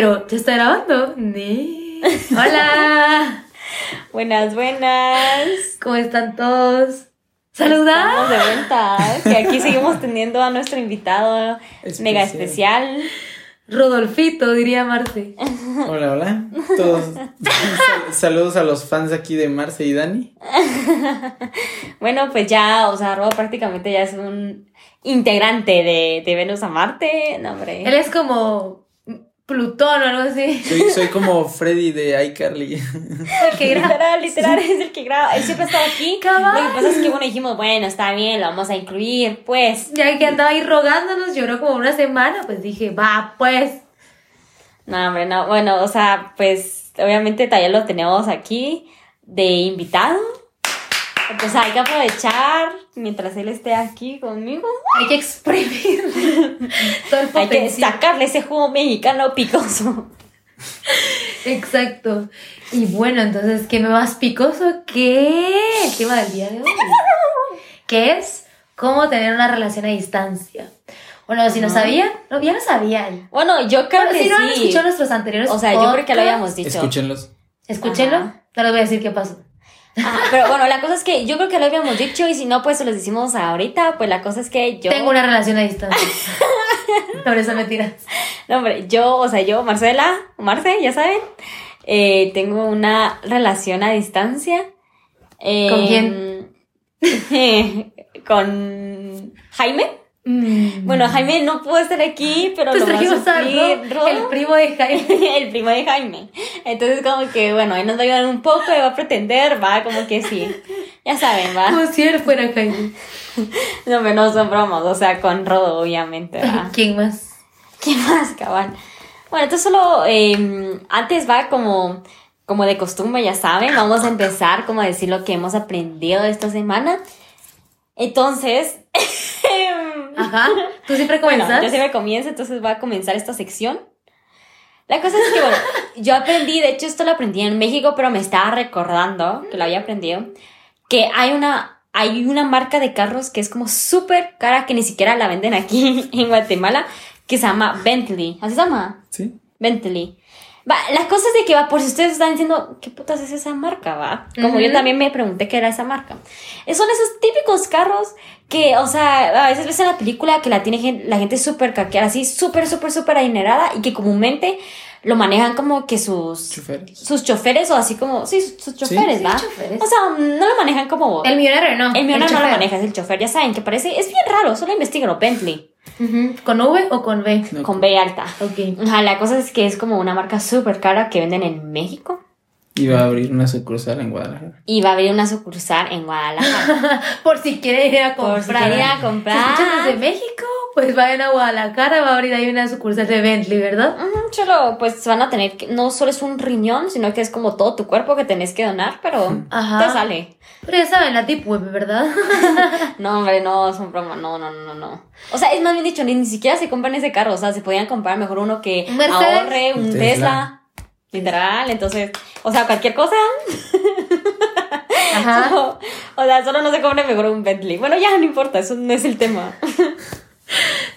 pero ¿ya está grabando? Nee. Hola. Buenas, buenas. ¿Cómo están todos? Estamos ¡Saluda! de vuelta. Que aquí seguimos teniendo a nuestro invitado Especial. mega especial. Rodolfito, diría Marce. Hola, hola. Todos. sal- saludos a los fans aquí de Marce y Dani. Bueno, pues ya, o sea, Robo prácticamente ya es un integrante de, de Venus a Marte. No, hombre. Él es como Plutón o algo así. Soy, soy como Freddy de iCarly. El que graba. Literal, literal, es el que graba. Él siempre está aquí. Cabal. Lo que pasa es que, bueno, dijimos, bueno, está bien, lo vamos a incluir, pues. Ya que andaba ahí rogándonos, lloró como una semana, pues dije, va, pues. No, hombre, no. Bueno, o sea, pues, obviamente todavía lo tenemos aquí de invitado. Pues hay que aprovechar mientras él esté aquí conmigo. Hay que exprimir todo el Hay que potencial. sacarle ese jugo mexicano picoso. Exacto. Y bueno, entonces, ¿qué me más picoso que el tema del día de hoy? Que es cómo tener una relación a distancia. Bueno, si no Ajá. sabían, no, ya lo sabían. Bueno, yo creo Pero que si no han escuchado nuestros anteriores O sea, yo creo que lo habíamos dicho. Escúchenlos. Escúchenlo. Ajá. No les voy a decir qué pasó. Pero bueno, la cosa es que yo creo que lo habíamos dicho y si no, pues se los decimos ahorita. Pues la cosa es que yo. Tengo una relación a distancia. Por eso mentiras. No, hombre, yo, o sea, yo, Marcela, Marce, ya saben, eh, tengo una relación a distancia. Eh, ¿Con quién? con Jaime. Mm. Bueno, Jaime no pudo estar aquí, pero pues lo a trajimos a suplir Ro, el primo de Jaime. el primo de Jaime. Entonces, como que, bueno, él nos va a ayudar un poco, va a pretender, va, como que sí. Ya saben, va. Como si él fuera Jaime. No, pero no son bromas, o sea, con Rodo, obviamente, va. ¿Quién más? ¿Qué más, cabal? Bueno, entonces solo eh, antes va como, como de costumbre, ya saben, vamos a empezar como a decir lo que hemos aprendido esta semana. Entonces, Ajá. ¿Tú siempre bueno, comenzas? yo siempre comienzo, entonces va a comenzar esta sección. La cosa es que, bueno, yo aprendí, de hecho esto lo aprendí en México, pero me estaba recordando que lo había aprendido, que hay una, hay una marca de carros que es como súper cara, que ni siquiera la venden aquí en Guatemala, que se llama Bentley. ¿Así se llama? ¿Sí? Bentley. Va, la cosa es de que va, por si ustedes están diciendo, ¿qué putas es esa marca, va? Como yo Ujú. también me pregunté qué era esa marca. Eh, Son esos típicos carros que, o sea, a veces ves en la película que la tiene gen- la gente súper caqueada, así, súper, súper, súper adinerada y que comúnmente lo manejan como que sus... Choferes. Sus choferes o así como, sí, sus, sus choferes, Sí, ¿va? choferes. O sea, no lo manejan como... El millonario no. el millonario no lo maneja, es el chofer, ya saben, que parece, es bien raro, solo investigalo, Bentley, ¿Con V o con B? No, con B alta. Ok. Ajá, la cosa es que es como una marca súper cara que venden en México. Iba a abrir una sucursal en Guadalajara. Y va a abrir una sucursal en Guadalajara. Por si quieren ir a comprar. Por si quieren ir a comprar. escuchan desde México, pues vayan a Guadalajara, va a abrir ahí una sucursal de Bentley, ¿verdad? Ujú, Solo, pues van a tener que, no solo es un riñón, sino que es como todo tu cuerpo que tenés que donar, pero Ajá. te sale. Pero ya saben, la tip web, ¿verdad? No, hombre, no, es un broma, no, no, no, no, no. O sea, es más bien dicho, ni, ni siquiera se compran ese carro, o sea, se podían comprar mejor uno que Mercedes. ahorre, un Tesla. Tesla. Literal, entonces, o sea, cualquier cosa. Ajá. O, o sea, solo no se compre mejor un Bentley. Bueno, ya no importa, eso no es el tema.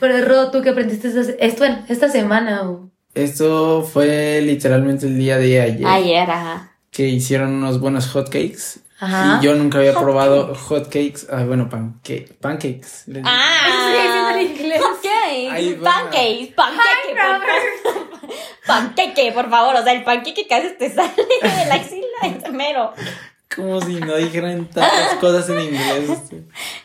Pero Ro, ¿tú qué aprendiste esta, esto, bueno, esta semana? o? Esto fue literalmente el día de ayer. Ayer, ajá. Que hicieron unos buenos hotcakes. Ajá. Y yo nunca había probado hotcakes. Ah, bueno, panque pancakes. Sigue diciendo en Ah, inglés. hotcakes, pancakes, panqueque, por. Panqueque, por favor, o sea, el panqueque que haces te sale de la axila, es mero. Como si no dijeran tantas cosas en inglés.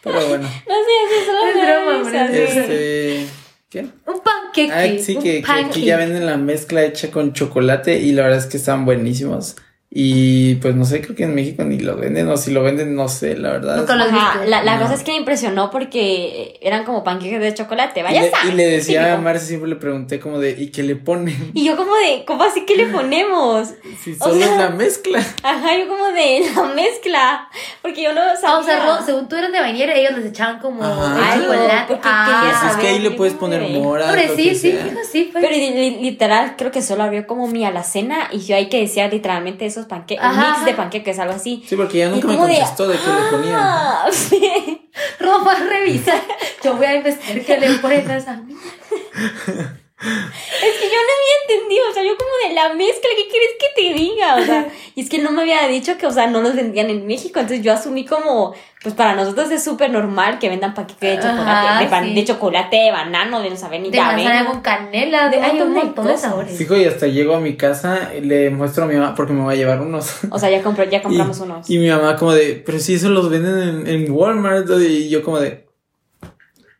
Pero bueno. No sé, es solo Es me broma. Este. ¿Qué? Un panqueque. Ah, sí, un que, que aquí ya venden la mezcla hecha con chocolate y la verdad es que están buenísimos. Y pues no sé, creo que en México ni lo venden, o si lo venden, no sé, la verdad. Nunca Ajá, la, la No. cosa es que me impresionó porque eran como panqueques de chocolate, Y vaya le, sabes, y le decía a típico. Marce, siempre le pregunté como de, ¿y qué le ponen? Y yo como de, ¿cómo así que le ponemos? Si O solo sea- es la mezcla. Ajá, yo como de la mezcla, porque yo no sabía. Ah, o sea, Ro, según tú eran de vainilla, ellos les echaban como Ajá. chocolate. Porque Ah, Pues es que ahí le puedes poner de- mora. Lo sí, sí, sí, pues. Pero li- li- literal, creo que solo abrió como mi alacena y yo ahí que decía literalmente esos panqueques, Ajá, mix de panqueques, algo así. Sí, porque ya nunca me de, contestó de, qué le ponían. "Ah", sí. Ro, va a revisar. Yo voy a investigar qué le ponen a esa. Es que yo no había entendido, o sea, yo como de la mezcla, ¿qué quieres que te diga? O sea, y es que no me había dicho que, o sea, no los vendían en México, entonces yo asumí como, pues para nosotros es súper normal que vendan paquetes de chocolate, Ajá, de, sí. de chocolate, de banano, de no saber ni De de manzana con canela, de hay un montón de sabores. Fijo, y hasta llego a mi casa y le muestro a mi mamá porque me va a llevar unos. O sea, ya, compré, ya compramos y, unos. Y mi mamá como de, pero si eso los venden en, en Walmart. Y yo como de,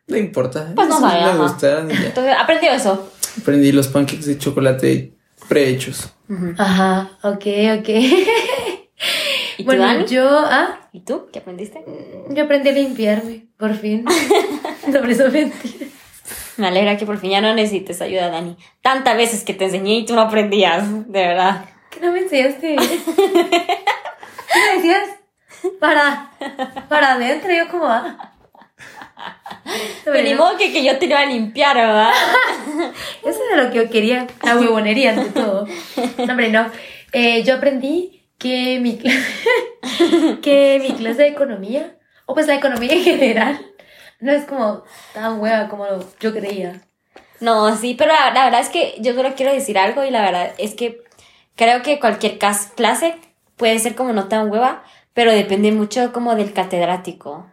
no importa. Pues no sabe, me gustaron y ya. Entonces, aprendió eso. Aprendí los pancakes de chocolate prehechos. Ajá, ok, ok. ¿Y tú, bueno, Dani? yo, ah, ¿Y tú? ¿Qué aprendiste? yo aprendí a limpiarme, por fin. no, pero eso mentira. Me alegra que por fin ya no necesites ayuda, Dani. Tantas veces que te enseñé y tú no aprendías, de verdad. ¿Qué no me enseñaste? ¿Qué me decías? Para, para adentro, yo como, ah. Pero ni modo que, que yo te iba a limpiar, ¿verdad? Eso era lo que yo quería, la huevonería ante todo. No, hombre, no. Eh, yo aprendí que mi, cla- que mi clase de economía, o pues la economía en general, no es como tan hueva como yo creía. No, sí, pero la, la verdad es que yo solo quiero decir algo y la verdad es que creo que cualquier clase puede ser como no tan hueva, pero depende mucho como del catedrático.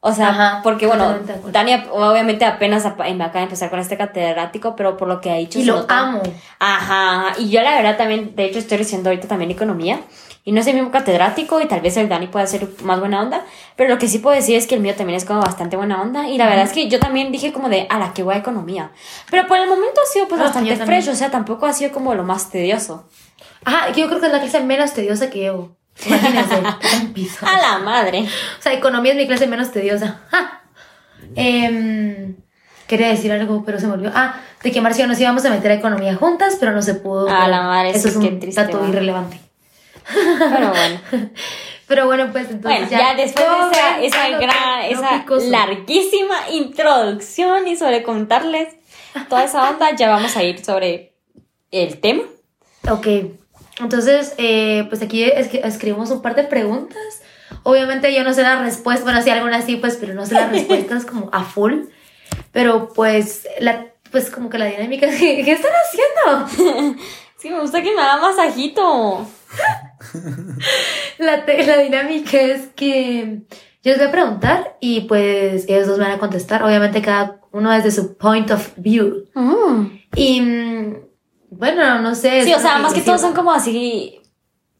O sea, Ajá, porque bueno, ap- obviamente apenas ap- me acaba de empezar con este catedrático, pero por lo que ha dicho Y lo nota- amo. Ajá, y yo la verdad también, de hecho estoy recibiendo ahorita también economía y no es el mismo catedrático y tal vez el Dani pueda ser más buena onda, pero lo que sí puedo decir es que el mío también es como bastante buena onda y la verdad es que yo también dije como de, a la que voy a economía, pero por el momento ha sido pues Ah, bastante fresh, o sea, tampoco ha sido como lo más tedioso. Ajá, que yo creo que es la clase menos tediosa que llevo. Imagínense, un piso. A la madre. O sea, economía es mi clase menos tediosa. ¡Ja! Em, quería decir algo, pero se me olvidó. Ah, de que Marcia nos íbamos a meter a economía juntas, pero no se pudo. A la madre, Eso es un qué triste, dato va. irrelevante. Pero bueno. Pero bueno, pues entonces Bueno, ya, después de esa, gran, esa larguísima introducción y sobre contarles toda esa onda, ya vamos a ir sobre el tema. Ok, entonces, eh, pues aquí escribimos un par de preguntas. Obviamente yo no sé las respuestas, bueno, sí algunas sí, pues, pero no sé las respuestas como a full. Pero pues, la, pues como que la dinámica ¿qué están haciendo? Sí, me gusta que me haga masajito. La, la dinámica es que yo les voy a preguntar y pues ellos dos me van a contestar, obviamente cada uno desde su point of view. Y mm, bueno, no sé. Sí, o sea, más que todo son como así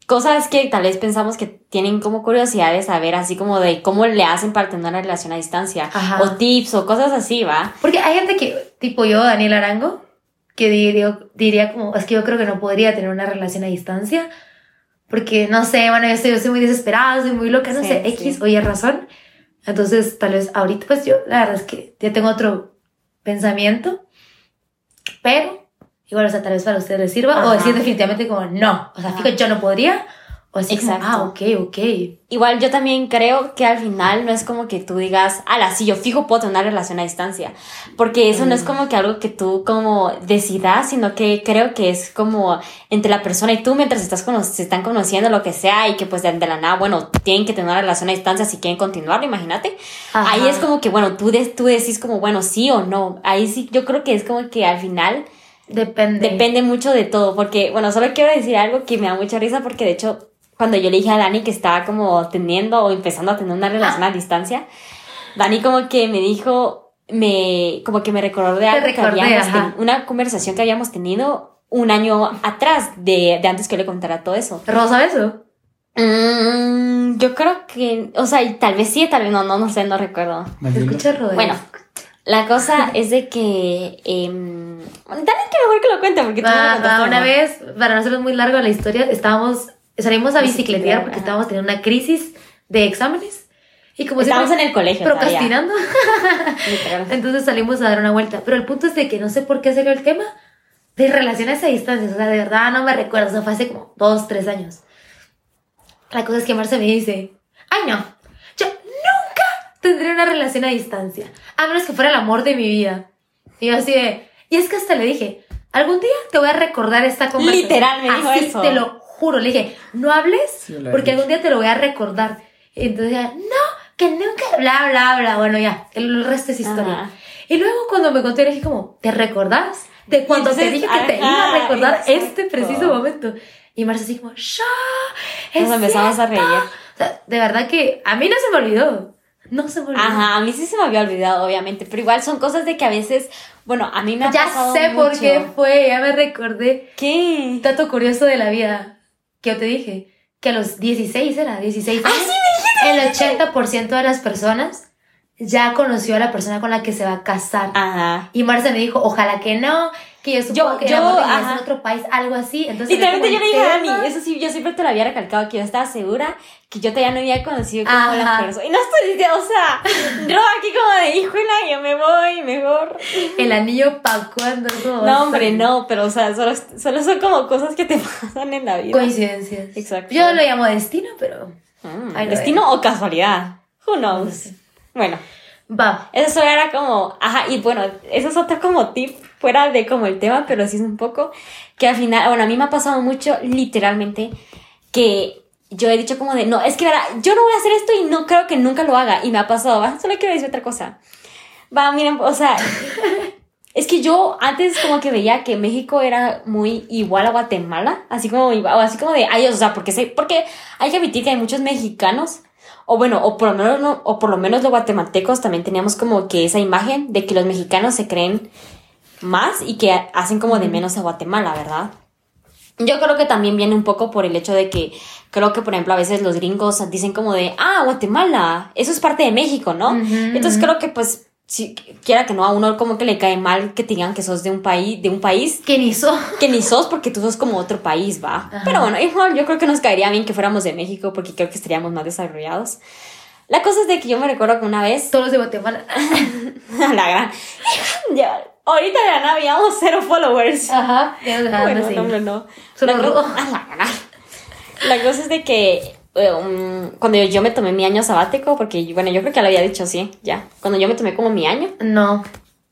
cosas que tal vez pensamos que tienen como curiosidad de saber, así como de cómo le hacen para tener una relación a distancia. Ajá. O tips o cosas así, ¿va? Porque hay gente que, tipo yo, Daniel Arango, que diría, diría como, es que yo creo que no podría tener una relación a distancia. Porque, no sé, bueno, yo estoy, yo soy muy desesperada, soy muy loca, no Sí, sé, sí. X o Y razón. Entonces, tal vez ahorita, pues yo, la verdad es que ya tengo otro pensamiento. Pero, igual, o sea, tal vez para ustedes les sirva. O Ajá. decir definitivamente como, no. O sea, fijo, yo no podría. O así Exacto. como, ah, ok, ok. Igual yo también creo que al final no es como que tú digas, ala, sí, yo fijo puedo tener una relación a distancia. Porque eso no es como que algo que tú como decidas, sino que creo que es como entre la persona y tú mientras estás cono- se están conociendo lo que sea y que pues de, de la nada, bueno, tienen que tener una relación a distancia si quieren continuar, imagínate. Ajá. Ahí es como que, bueno, tú, de- tú decís como, bueno, sí o no. Ahí sí, yo creo que es como que al final Depende. Depende mucho de todo, porque, bueno, solo quiero decir algo que me da mucha risa, porque de hecho, cuando yo le dije a Dani que estaba como teniendo o empezando a tener una relación a distancia, Dani como que me dijo, me, como que me recordó de algo que habíamos ten- una conversación que habíamos tenido un año atrás de, de antes que yo le contara todo eso. ¿Rosa eso? Mm, yo creo que, o sea, y tal vez sí, tal vez no, no, no sé, no recuerdo. ¿Se Maldito. escucha rodeo? Bueno, la cosa es de que, em, Dani que mejor que lo cuente, porque tú Va, contaste va, una vez, para no hacerlo muy largo la historia, estábamos, salimos a bicicletear porque ajá. estábamos teniendo una crisis de exámenes. Y como Estábamos en el colegio. procrastinando. Entonces salimos a dar una vuelta. Pero el punto es de que no sé por qué salió el tema de relaciones a distancia. O sea, de verdad no me recuerdo. O sea, fue hace como dos, tres años. La cosa es que Marce me dice, ay no, tendré una relación a distancia. A menos que fuera el amor de mi vida. Y yo así de, y es que hasta le dije, algún día te voy a recordar esta conversación. Literal, me dijo Así eso. te lo juro. Le dije, no hables Sí, porque algún día te lo voy a recordar. Y entonces ella, no, que nunca, bla, bla, bla. Bueno, ya, el resto es historia. Ajá. Y luego cuando me conté, le dije como, ¿te recordás? de cuando te entonces, dije que te iba a ajá, recordar este exacto. preciso momento. Y Marcia así como, es Nos empezamos a reír. cierto". O sea, de verdad que a mí no se me olvidó. No se me olvidó. Ajá, a mí sí se me había olvidado, obviamente, pero igual son cosas de que a veces, bueno, a mí me ha Ya pasado sé por qué fue, ya me recordé. ¿Qué? Dato curioso de la vida que yo te dije, que a los 16 era, 16 Ah, años, el 80% de las personas ya conoció a la persona con la que se va a casar. Ajá. Y Marcia me dijo, ojalá que no, que yo supongo Yo- que yo, ajá. en otro país, algo así. Entonces, Literalmente yo le dije a Dani, eso sí, yo siempre te lo había recalcado, que yo estaba segura que yo todavía no había conocido como Ajá. la persona. Y no estoy o sea, Ro aquí como de, híjola, yo me voy, mejor. El anillo pa' cuando No, hombre, no, pero o sea, solo, solo son como cosas que te pasan en la vida. Coincidencias. Exacto. Yo lo llamo destino, pero lo ¿Destino o casualidad? Who knows? Bueno, va. eso era como, ajá, y bueno, eso es otro como tip fuera de como el tema, pero sí es un poco que al final, bueno, a mí me ha pasado mucho literalmente que yo he dicho como de, no, es que verá, yo no voy a hacer esto y no creo que nunca lo haga, y me ha pasado, va, solo quiero decir otra cosa. Va, miren, o sea, es que yo antes como que veía que México era muy igual a Guatemala, así como, o así como de, ay, o sea, porque, sé, porque hay que admitir que hay muchos mexicanos, o bueno, o por lo menos, no- o por lo menos los guatemaltecos también teníamos como que esa imagen de que los mexicanos se creen más y que hacen como de menos a Guatemala, ¿verdad? Yo creo que también viene un poco por el hecho de que creo que, por ejemplo, a veces los gringos dicen como de, ah, Guatemala, eso es parte de México, ¿no? Entonces creo que pues, si quiera que no, a uno como que le cae mal que te digan que sos de un país, de un país Que ni so. que ni sos porque tú sos como otro país, va. Ajá. Pero bueno, igual yo creo que nos caería bien que fuéramos de México porque creo que estaríamos más desarrollados. La cosa es de que yo me recuerdo que una vez, Todos los de Guatemala. a la gran, ya, ahorita de la nada habíamos cero followers. Ajá. Ya nos Bueno, así. no, hombre, no. Solo la, robo. co- a la cosa es de que eh, um, cuando yo, yo me tomé mi año sabático, porque bueno, yo creo que ya lo había dicho así, ya. Cuando yo me tomé como mi año, No.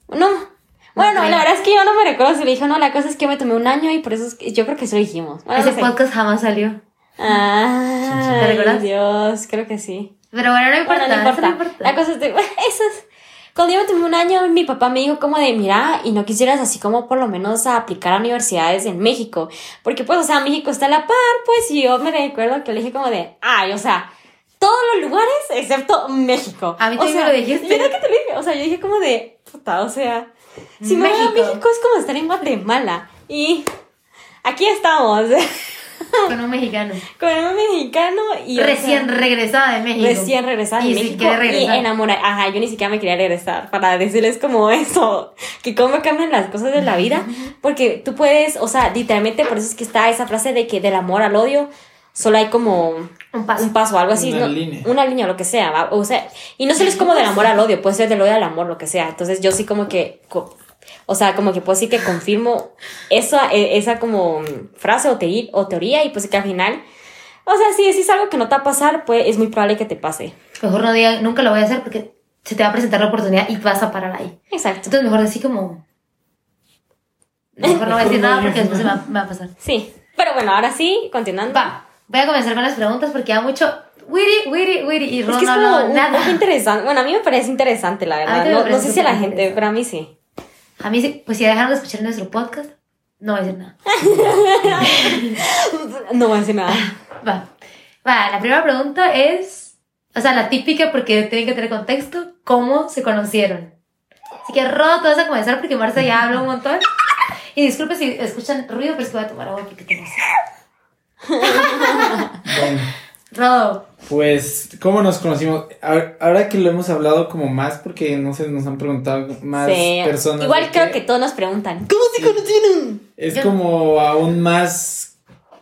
no. Bueno, Ok. la verdad es que yo no me recuerdo si le dije, no, la cosa es que yo me tomé un año y por eso es que yo creo que eso lo dijimos. Bueno, Ese no sé. podcast jamás salió. Ah, ¿Te recuerdas? Dios, creo que sí. Pero bueno, no importa. Bueno, no importa. no importa. La cosa es de, eso es. Cuando yo me tomé un año, mi papá me dijo como de, mira, y no quisieras así como por lo menos a aplicar a universidades en México. Porque pues, o sea, México está a la par, pues, y yo me recuerdo que le dije como de, ay, o sea, todos los lugares excepto México. A mí o también sea, me lo dijiste. ¿verdad que te dije? O sea, yo dije como de, puta, o sea, si me voy a México. México es como estar en Guatemala. Y aquí estamos, Con un mexicano. con un mexicano y... o Recién sea, regresada de México. Recién regresada de Y si México y regresar. enamorada. Ajá, yo ni siquiera me quería regresar para decirles como eso, que cómo cambian las cosas de la vida, porque tú puedes, o sea, literalmente por eso es que está esa frase de que del amor al odio solo hay como Un paso. un paso, algo así, Una ¿no? línea. una línea, lo que sea, ¿va? o sea, y no solo es como del amor al odio, puede ser del odio al amor, lo que sea, entonces yo sí como que, co- o sea, como que puedo decir que confirmo esa, e- esa como frase o, teoría, o teoría y pues que al final, o sea, si decís algo que no te va a pasar, pues es muy probable que te pase. Mejor no diga, nunca lo voy a hacer porque se te va a presentar la oportunidad y vas a parar ahí. Exacto. Entonces mejor decir como... Mejor no voy a decir nada porque después se me va, me va a pasar. Sí. Pero bueno, ahora sí, continuando. Va, voy a comenzar con las preguntas porque ya mucho... Witty, witty, witty. Y Es Ron que es no como habló un nada. interesante. Bueno, a mí me parece interesante, la verdad. No, no sé si a la gente, pero a mí sí. A mí sí, pues si dejaron de escuchar nuestro podcast, no voy a decir nada. No voy a decir nada. Va. Va, la primera pregunta es, o sea, la típica porque tienen que tener contexto, ¿cómo se conocieron? Así que Rodo, tú vas a comenzar porque Marcia ya habla un montón. Y disculpe si escuchan ruido, pero es que voy a tomar agua porque tengo sed. Bueno, Rodo, pues, ¿cómo nos conocimos? Ahora que lo hemos hablado como más, porque no sé, nos han preguntado más Sí. personas. Igual creo que todos nos preguntan. ¿Cómo se conocieron? Es Yo- como aún más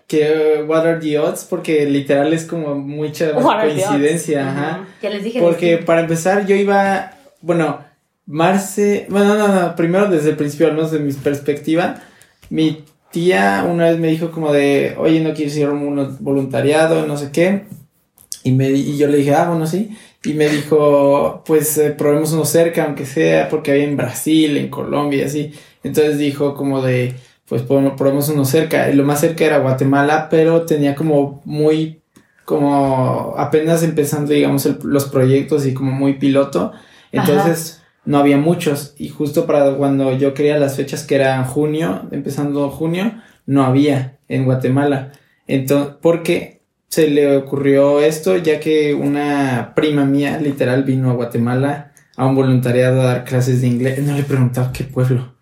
que What are the odds, porque literal es como mucha coincidencia, ajá. Ya les dije. Porque para empezar yo iba, bueno, Marce, bueno, no, no, primero desde el principio, al menos de mi perspectiva, mi tía una vez me dijo como de, oye, no quieres ir a un voluntariado, no sé qué, y, me, y yo le dije, ah, bueno, sí, y me dijo, pues eh, probemos uno cerca, aunque sea, porque había en Brasil, en Colombia, y así, entonces dijo como de, pues probemos uno cerca, y lo más cerca era Guatemala, pero tenía como muy como apenas empezando, digamos, el- los proyectos y como muy piloto. Entonces, no había muchos. Y justo para cuando yo quería las fechas que eran junio, empezando junio, no había en Guatemala. Entonces, porque se le ocurrió esto, ya que una prima mía literal vino a Guatemala a un voluntariado a dar clases de inglés. No le he preguntado qué pueblo,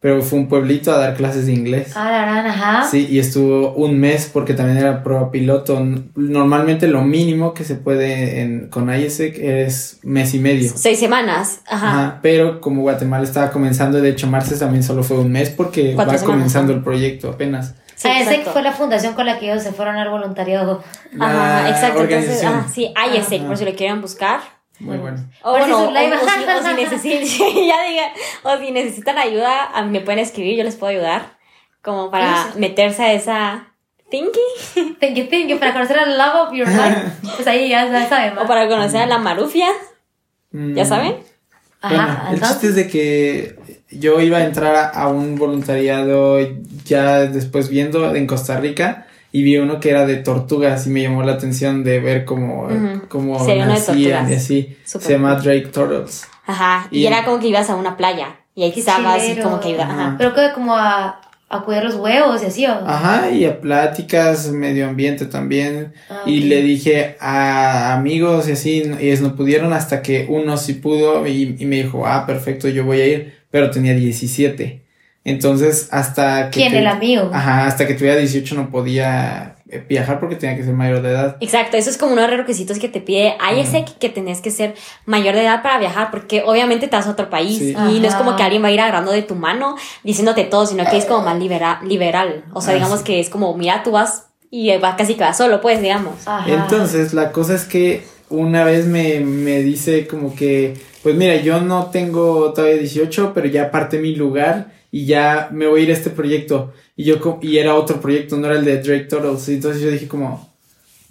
pero fue un pueblito a dar clases de inglés. Ah, la gran, ajá. Sí, y estuvo un mes porque también era prueba piloto. Normalmente lo mínimo que se puede en, con ISEC es mes y medio. Seis semanas. Ajá. Ajá, pero como Guatemala estaba comenzando, de hecho Marces también solo fue un mes porque va semanas, comenzando el proyecto apenas. Sí, ah, ese exacto. fue la fundación con la que ellos se fueron al voluntariado. Ajá, exacto. Entonces, ah, sí, ISEC, Ajá. por si lo quieren buscar. Muy bueno. O si bueno, o, su live- o si, o si necesitan, ya diga, o si necesitan ayuda, a mí me pueden escribir, yo les puedo ayudar. Como para meterse a esa thinking. Thank you, thank you. Para conocer al love of your life. Pues ahí ya, ya saben. O para conocer a la marufia. ¿Ya Mm, saben? Bueno, Ajá, el entonces. chiste es de que yo iba a entrar a, a un voluntariado ya después viendo en Costa Rica y vi uno que era de tortugas y me llamó la atención de ver cómo, Sí, uno de nacían y así. Se llama. Drake Turtles. Ajá. Y, Y- era como que ibas a una playa. Y ahí Qué estabas y como que iba. Ajá. Ajá. Pero que como a, a cuidar los huevos y así, ¿o? Ajá, y a pláticas, medio ambiente también. Ah, Y le dije a amigos y así, y ellos no pudieron hasta que uno sí pudo y, y me dijo, ah, perfecto, yo voy a ir, pero tenía 17. Entonces, hasta que... ¿Quién? tu- El amigo. Ajá, hasta que tuviera 18 no podía eh, viajar porque tenía que ser mayor de edad. Exacto, eso es como uno de los requisitos que te pide ISEC, que tenés que ser mayor de edad para viajar, porque obviamente te vas a otro país Sí. y no es como que alguien va a ir agarrando de tu mano diciéndote todo, sino que es como más libera- liberal. O sea, Ah, digamos sí. que es como, mira, tú vas y vas casi que vas solo, pues, digamos. Ajá. Entonces, la cosa es que una vez me, me dice como que, pues mira, yo no tengo todavía 18, pero ya aparté mi lugar y ya me voy a ir a este proyecto. Y yo, y era otro proyecto, no era el de Drake Turtles. Y entonces yo dije como,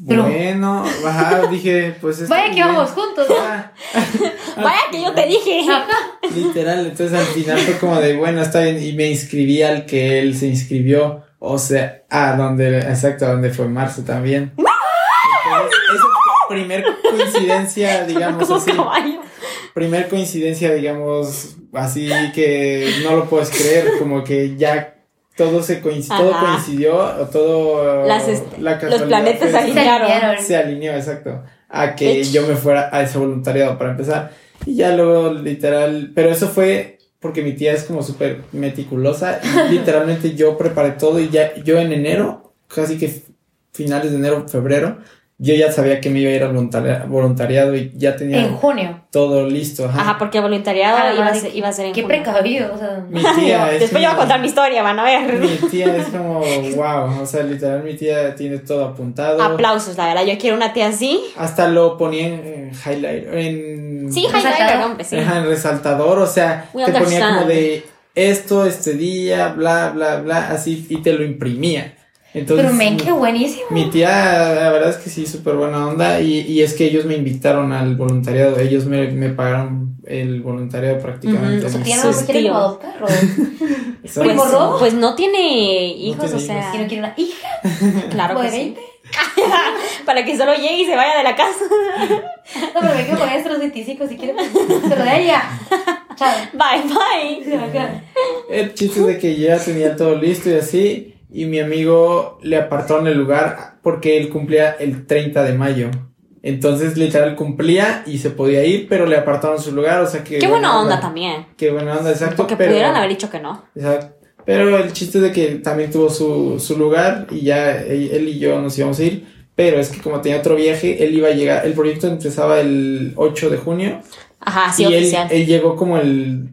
Pero- bueno, ajá, dije, pues está Vaya que bien. vamos juntos. Ah, Vaya que yo te dije. Literal, entonces al final fue como de, bueno, está bien, y me inscribí al que él se inscribió, o sea, a donde, exacto, a donde fue Marzo también. Entonces, esa primer coincidencia, digamos así, caballo. Primer coincidencia, digamos, así que no lo puedes creer, como que ya todo se coincidió, todo coincidió, o todo, Las est- la los planetas fue- se alinearon. alinearon. se alineó, exacto, a que Ech. yo me fuera a ese voluntariado para empezar. Y ya luego, literal, pero eso fue porque mi tía es como súper meticulosa y literalmente yo preparé todo y ya yo en enero, casi que finales de enero, febrero, yo ya sabía que me iba a ir al voluntaria- voluntariado y ya tenía En junio. todo listo. Ajá. Ajá, porque voluntariado Ah, iba, a ser, iba a ser en Qué junio. precavido. O sea. Mi tía es Después yo voy a contar mi historia, van a ver. Mi tía es como, wow, o sea, literal mi tía tiene todo apuntado. Aplausos, la verdad. Yo quiero una tía así. Hasta lo ponía en, highlight, en... Sí, highlighter, hombre, sí. Ajá, en resaltador, o sea, We te ponía como de esto, este día, bla, bla, bla, así, y te lo imprimía. Entonces, Pero men, qué buenísimo. mi tía, la verdad es que sí, súper buena onda, y, y es que ellos me invitaron al voluntariado, ellos me, me pagaron el voluntariado prácticamente. Ujú, ¿Tu tía no quiere adoptar? Pues, pues no tiene hijos, tiene o sea. hijos. ¿Quién no quiere una hija? Claro ¿Como que de sí. 20? Para que solo llegue y se vaya de la casa. No, pero me quedo con estos 25 si quieres. Se lo da ella. Chao. Bye, bye. El chiste es de que ya tenía todo listo y así, y mi amigo le apartaron el lugar porque él cumplía el 30 de mayo. Entonces, literal, cumplía y se podía ir, pero le apartaron su lugar, o sea que... Qué buena onda también. Qué buena onda, exacto. Porque pero, pudieran haber dicho que no. Exacto. Pero el chiste es de que también tuvo su, su lugar y ya él, él y yo nos íbamos a ir. Pero es que como tenía otro viaje, él iba a llegar, el proyecto empezaba el 8 de junio Ajá, sí, y él, oficial. él llegó como el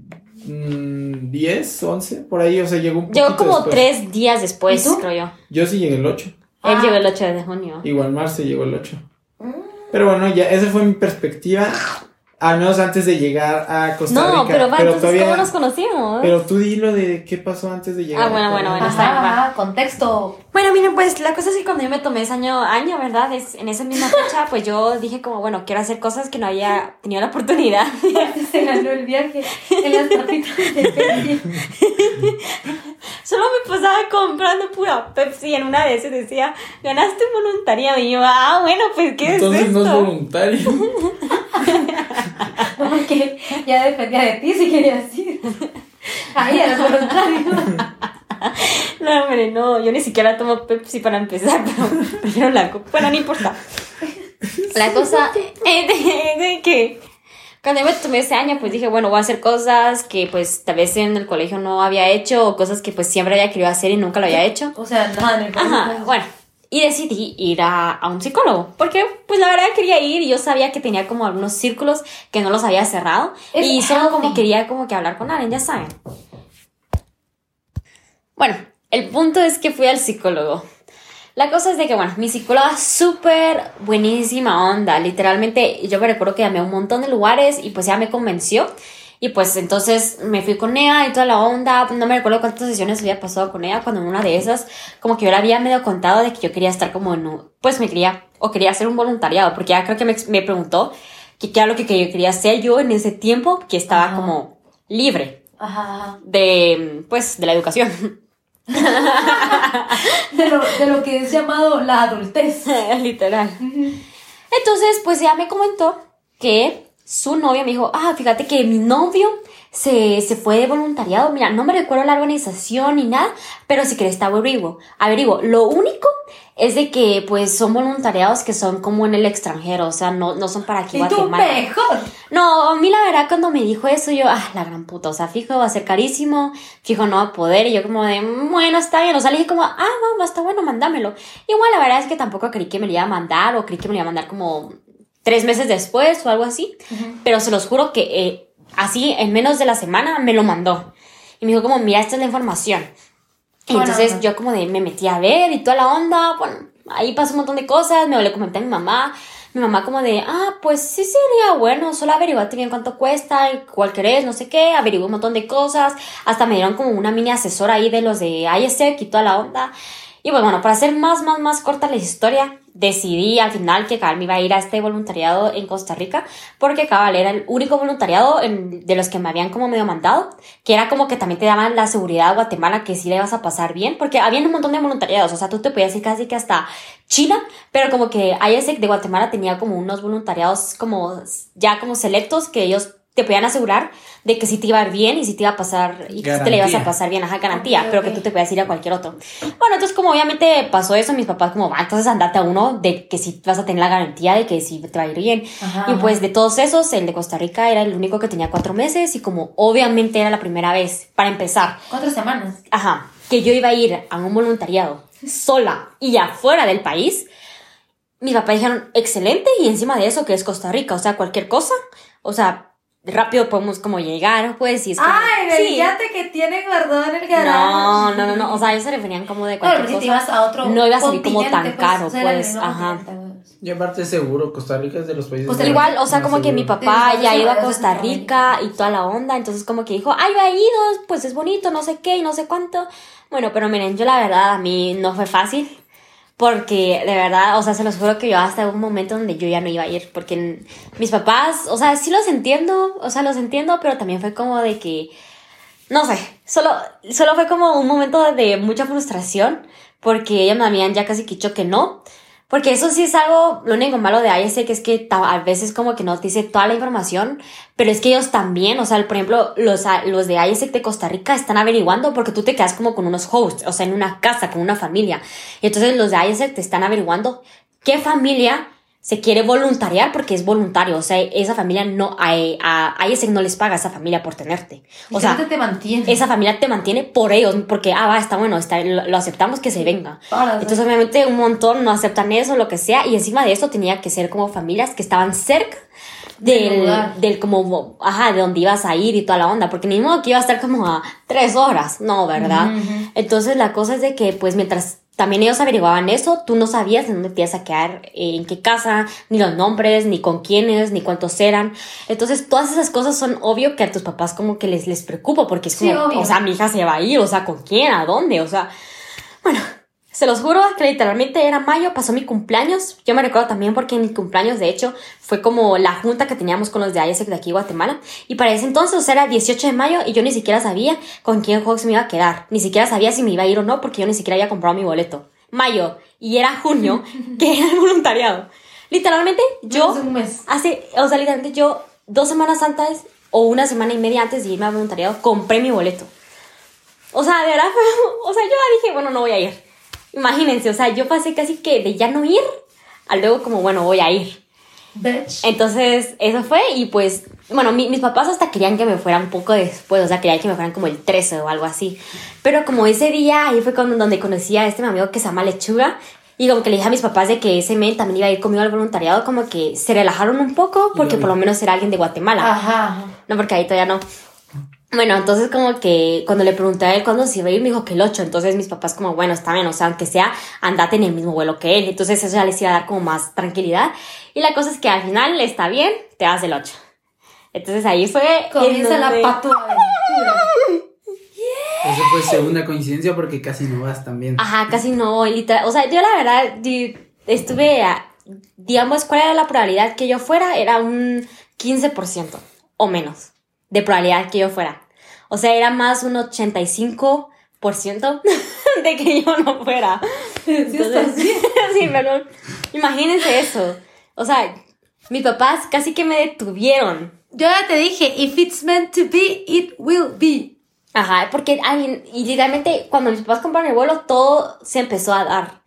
10, 11, por ahí, o sea, llegó un Llegó poquito como después. tres días después, ¿Y tú? creo yo. Yo sí llegué el 8. Él Ah. llegó el 8 de junio. Igual Marce llegó el 8. Mm. Pero bueno, ya esa fue mi perspectiva. Al menos antes de llegar a Costa Rica. No, pero va, entonces, todavía- ¿cómo nos conocimos? Pero tú dilo de qué pasó antes de llegar. Ah, bueno, a bueno, bueno, está ajá, contexto. Bueno, miren, pues la cosa es que cuando yo me tomé ese año, año, ¿verdad? Es, en esa misma fecha, pues yo dije como, bueno, quiero hacer cosas que no había tenido la oportunidad. Se ganó el viaje en las tapitas de Pepsi. Solo me pasaba comprando pura Pepsi. En una de esas decía, ganaste un voluntariado. Y yo, ah, bueno, pues, ¿qué Entonces es no es voluntario. No, porque ya dependía de ti si querías ir. Ahí eres voluntario. No, hombre, no, yo ni siquiera tomo Pepsi para empezar, pero prefiero la Coca. Bueno, no importa. La cosa es de, de que cuando yo me tomé ese año, pues dije, bueno, voy a hacer cosas que pues tal vez en el colegio no había hecho o cosas que pues siempre había querido hacer y nunca lo había hecho. O sea, nada en el Ajá, colegio. bueno. Y decidí ir a, a un psicólogo. Porque, pues, la verdad quería ir y yo sabía que tenía como algunos círculos que no los había cerrado. Es y solo como quería como que hablar con alguien, ya saben. Bueno, el punto es que fui al psicólogo. La cosa es de que, bueno, mi psicóloga súper buenísima onda. Literalmente, yo me recuerdo que llamé a un montón de lugares y pues ya me convenció. Y pues entonces me fui con ella y toda la onda. No me recuerdo cuántas sesiones había pasado con ella cuando en una de esas, como que yo le había medio contado de que yo quería estar como en un, pues me quería, o quería hacer un voluntariado, porque ella creo que me, me preguntó que qué era lo que, que yo quería hacer yo en ese tiempo que estaba Ajá. como libre ajá. de, pues, de la educación. De lo, de lo que es llamado la adultez. Literal. Entonces, pues ella me comentó que su novio me dijo, ah, fíjate que mi novio se, se fue de voluntariado. Mira, no me recuerdo la organización ni nada, pero si quieres te averiguo. Averiguo. Lo único es de que, pues, son voluntariados que son como en el extranjero, o sea, no, no son para aquí Y tú Guatemala. mejor. No, a mí la verdad cuando me dijo eso, yo, ah, la gran puta, o sea, fijo, va a ser carísimo, fijo, no va a poder, y yo como de, "Mm, bueno, está bien, o sea, le dije como, ah, va, está bueno, mándamelo. Igual la verdad es que tampoco creí que me lo iba a mandar, o creí que me lo iba a mandar como tres meses después o algo así, pero se los juro que eh, así, en menos de la semana, me lo mandó. Y me dijo como, mira, esta es la información. Y Buena entonces yo como de me metí a ver y toda la onda, bueno, ahí pasó un montón de cosas, me le comenté a mi mamá, mi mamá como de, ah, pues sí sería bueno, solo averiguate bien cuánto cuesta, cuál querés, no sé qué, averigué un montón de cosas, hasta me dieron como una mini asesora ahí de los de ISEC y toda la onda. Y pues bueno, para hacer más, más, más corta la historia, decidí al final que cabal me iba a ir a este voluntariado en Costa Rica, porque cabal era el único voluntariado de los que me habían como medio mandado, que era como que también te daban la seguridad a Guatemala que sí le ibas a pasar bien, porque había un montón de voluntariados, o sea, tú te podías ir casi que hasta China, pero como que ISEC de Guatemala tenía como unos voluntariados como ya como selectos que ellos te podían asegurar de que sí te iba a ir bien y si te iba a pasar y que sí te le ibas a Garantía. pasar bien, ajá, garantía, Ok, pero ok. que tú te podías ir a cualquier otro. Bueno, entonces como obviamente pasó eso, mis papás como, va, entonces andate a uno de que sí vas a tener la garantía de que sí te va a ir bien. Ajá, y pues de todos esos, el de Costa Rica era el único que tenía cuatro meses y como obviamente era la primera vez, para empezar, Cuatro semanas. ajá, que yo iba a ir a un voluntariado sola y afuera del país, mis papás dijeron, excelente, y encima de eso que es Costa Rica, o sea, cualquier cosa, o sea, rápido podemos como llegar, pues, y es como, Ay, sí. el yate que tiene guardado en el garage. No, no, no, no, o sea, ellos se referían como de Claro, cualquier si te ibas a otro no iba a salir como tan caro, o sea, era el pues, ajá. güey. Y aparte seguro, Costa Rica es de los países. Pues Igual, o sea, como que mi papá Sí, ya sí, iba a sí, Costa sí, sí, Rica y toda la onda, entonces como que dijo, ay, va ido, pues es bonito, no sé qué y no sé cuánto. Bueno, pero miren, yo la verdad a mí no fue fácil, porque de verdad, o sea, se los juro que yo hasta un momento donde yo ya no iba a ir, porque mis papás, o sea, sí los entiendo, o sea, los entiendo, pero también fue como de que, no sé, solo, solo fue como un momento de mucha frustración, porque ellos me habían ya casi dicho que no. Porque eso sí es algo, lo único malo de ISEC es que a veces como que no te dice toda la información, pero es que ellos también, o sea, por ejemplo, los, los de ISEC de Costa Rica están averiguando porque tú te quedas como con unos hosts, o sea, en una casa, con una familia. Y entonces los de ISEC te están averiguando qué familia se quiere voluntariar porque es voluntario, o sea, esa familia no, a, a, ISEC no les paga a esa familia por tenerte. O sea, te mantiene. esa familia te mantiene por ellos, porque, ah, va, está bueno, está, lo, lo aceptamos que se venga. Para, Entonces, obviamente, un montón no aceptan eso, lo que sea, y encima de eso tenía que ser como familias que estaban cerca Del del, del como, ajá, de donde ibas a ir y toda la onda, porque ni modo que iba a estar como a tres horas, no, ¿verdad? Ujú, ujú. Entonces, la cosa es de que, pues, mientras también ellos averiguaban eso, tú no sabías en dónde te ibas a quedar, eh, en qué casa, ni los nombres, ni con quiénes, ni cuántos eran. Entonces, todas esas cosas son obvio que a tus papás como que les, les preocupa, porque es como, o sea, mi hija se va a ir, o sea, ¿con quién? ¿A dónde? O sea, bueno, se los juro que literalmente era mayo, pasó mi cumpleaños. Yo me recuerdo también porque en mi cumpleaños, de hecho, fue como la junta que teníamos con los de ISEC de aquí Guatemala. Y para ese entonces, o sea, era 18 de mayo y yo ni siquiera sabía con quién Hawks me iba a quedar. Ni siquiera sabía si me iba a ir o no porque yo ni siquiera había comprado mi boleto. Mayo. Y era junio, que era el voluntariado. Literalmente, yo Hace un mes. hace, o sea, literalmente yo dos semanas antes o una semana y media antes de irme a voluntariado, compré mi boleto. O sea, de verdad, o sea, yo dije, bueno, no voy a ir. Imagínense, o sea, yo pasé casi que de ya no ir a luego como, bueno, voy a ir. Bitch. Entonces, eso fue y pues, bueno, mi- mis papás hasta querían que me fuera un poco después, o sea, querían que me fueran como el 13 o algo así. Pero como ese día, ahí fue cuando, donde conocí a este mi amigo que se llama Lechuga. Y como que le dije a mis papás de que ese men también iba a ir conmigo al voluntariado, como que se relajaron un poco porque por lo menos era alguien de Guatemala. Ajá. ajá. No, porque ahí todavía no. Bueno, entonces como que cuando le pregunté a él cuándo se iba a ir, me dijo que el 8. Entonces mis papás como, bueno, está bien, o sea, aunque sea, andate en el mismo vuelo que él. Entonces eso ya les iba a dar como más tranquilidad. Y la cosa es que al final está bien, te vas el 8. Entonces ahí fue... en Comienza la patua aventura. Eso fue segunda coincidencia porque casi no vas también. Ajá, casi no, literal. O sea, yo la verdad di- estuve, a- digamos, ¿cuál era la probabilidad que yo fuera? Era un 15% o menos de probabilidad que yo fuera. O sea, era más un 85% de que yo no fuera. Entonces, sí, pero imagínense eso. O sea, mis papás casi que me detuvieron. Yo ya te dije, if it's meant to be, it will be. Ajá, porque ay, y literalmente cuando mis papás compraron el vuelo, todo se empezó a dar.